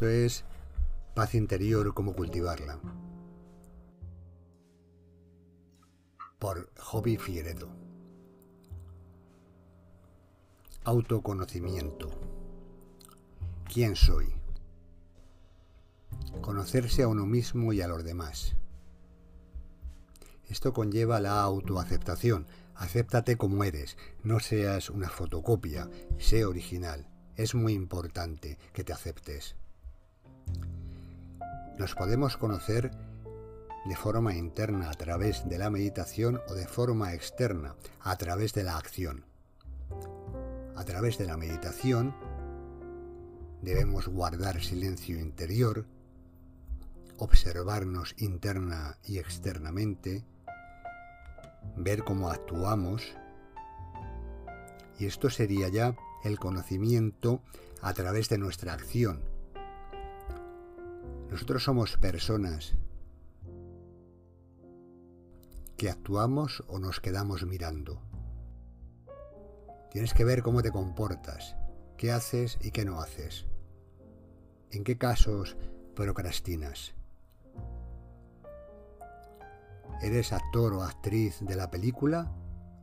Esto es paz interior, cómo cultivarla. Por Hobby Figueredo. Autoconocimiento. ¿Quién soy? Conocerse a uno mismo y a los demás. Esto conlleva la autoaceptación. Acéptate como eres, no seas una fotocopia, sé original. Es muy importante que te aceptes. Nos podemos conocer de forma interna a través de la meditación o de forma externa a través de la acción. A través de la meditación debemos guardar silencio interior, observarnos interna y externamente, ver cómo actuamos, y esto sería ya el conocimiento a través de nuestra acción. Nosotros somos personas que actuamos o nos quedamos mirando. Tienes que ver cómo te comportas, qué haces y qué no haces. ¿En qué casos procrastinas? ¿Eres actor o actriz de la película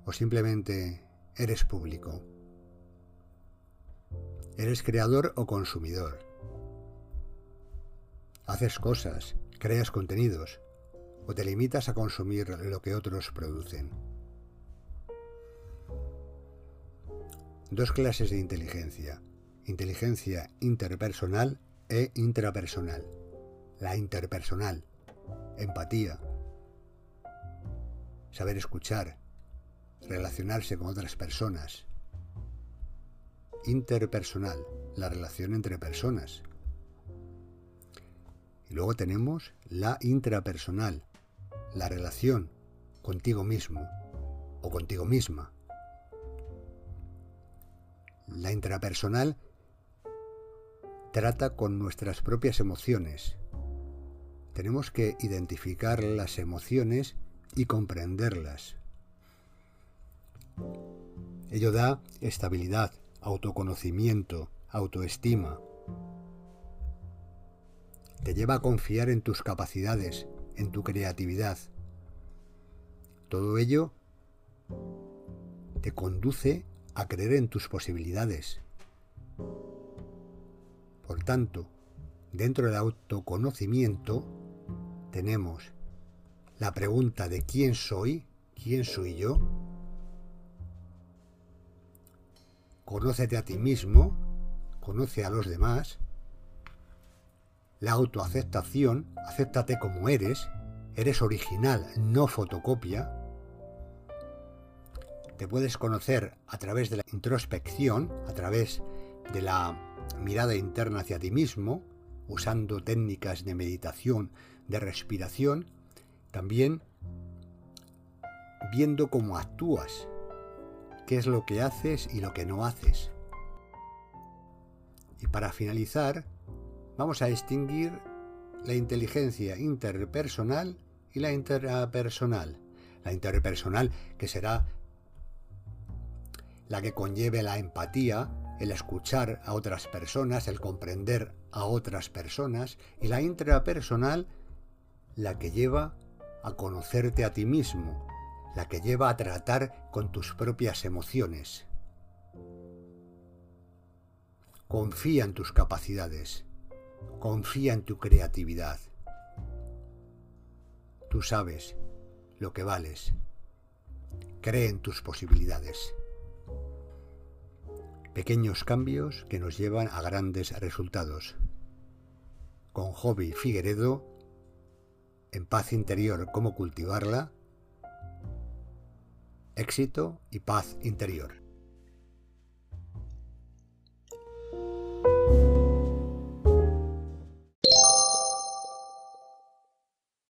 o simplemente eres público? ¿Eres creador o consumidor? ¿Haces cosas, creas contenidos o te limitas a consumir lo que otros producen? Dos clases de inteligencia. Inteligencia interpersonal e intrapersonal. La interpersonal. Empatía. Saber escuchar. Relacionarse con otras personas interpersonal, la relación entre personas. Y luego tenemos la intrapersonal, la relación contigo mismo o contigo misma. La intrapersonal trata con nuestras propias emociones. Tenemos que identificar las emociones y comprenderlas. Ello da estabilidad, autoconocimiento, autoestima. Te lleva a confiar en tus capacidades, en tu creatividad. Todo ello te conduce a creer en tus posibilidades. Por tanto, dentro del autoconocimiento tenemos la pregunta de quién soy, quién soy yo, Conócete a ti mismo, conoce a los demás. La autoaceptación, acéptate como eres, eres original, no fotocopia. Te puedes conocer a través de la introspección, a través de la mirada interna hacia ti mismo, usando técnicas de meditación, de respiración, también viendo cómo actúas, qué es lo que haces y lo que no haces. Y para finalizar, vamos a distinguir la inteligencia interpersonal y la interpersonal. La interpersonal que será la que conlleve la empatía, el escuchar a otras personas, el comprender a otras personas, y la intrapersonal la que lleva a conocerte a ti mismo, la que lleva a tratar con tus propias emociones. Confía en tus capacidades, confía en tu creatividad. Tú sabes lo que vales. Cree en tus posibilidades. Pequeños cambios que nos llevan a grandes resultados. Con Hobby Figueredo, en paz interior, cómo cultivarla, éxito y paz interior.